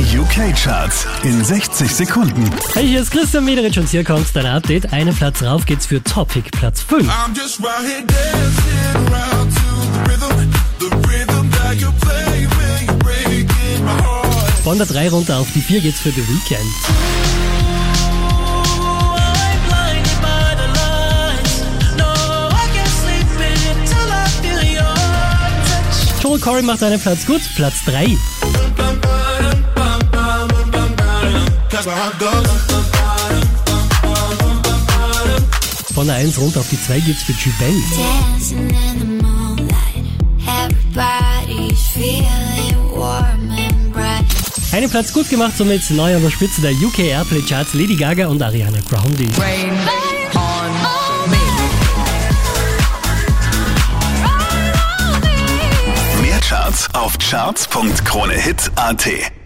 Die UK-Charts in 60 Sekunden. Hey, hier ist Christian Mederich und hier kommt dein Update. Einen Platz rauf geht's für Topic, Platz 5. I'm just right here dancing around to the rhythm, the rhythm that you play when you're breaking my heart. Von der 3 runter auf die 4 geht's für The Weeknd. I'm blinded by the lights. No, I can't sleep until I feel your touch. Joel Corey macht einen Platz gut, Platz 3. That's. Von der 1 runter auf die 2 geht's für Jubel. Dancing in the moonlight, everybody's feeling warm and bright. Einen Platz gut gemacht, somit neu an der Spitze der UK Airplay Charts Lady Gaga und Ariana Grande. Rain on me. Mehr Charts auf charts.kronehit.at.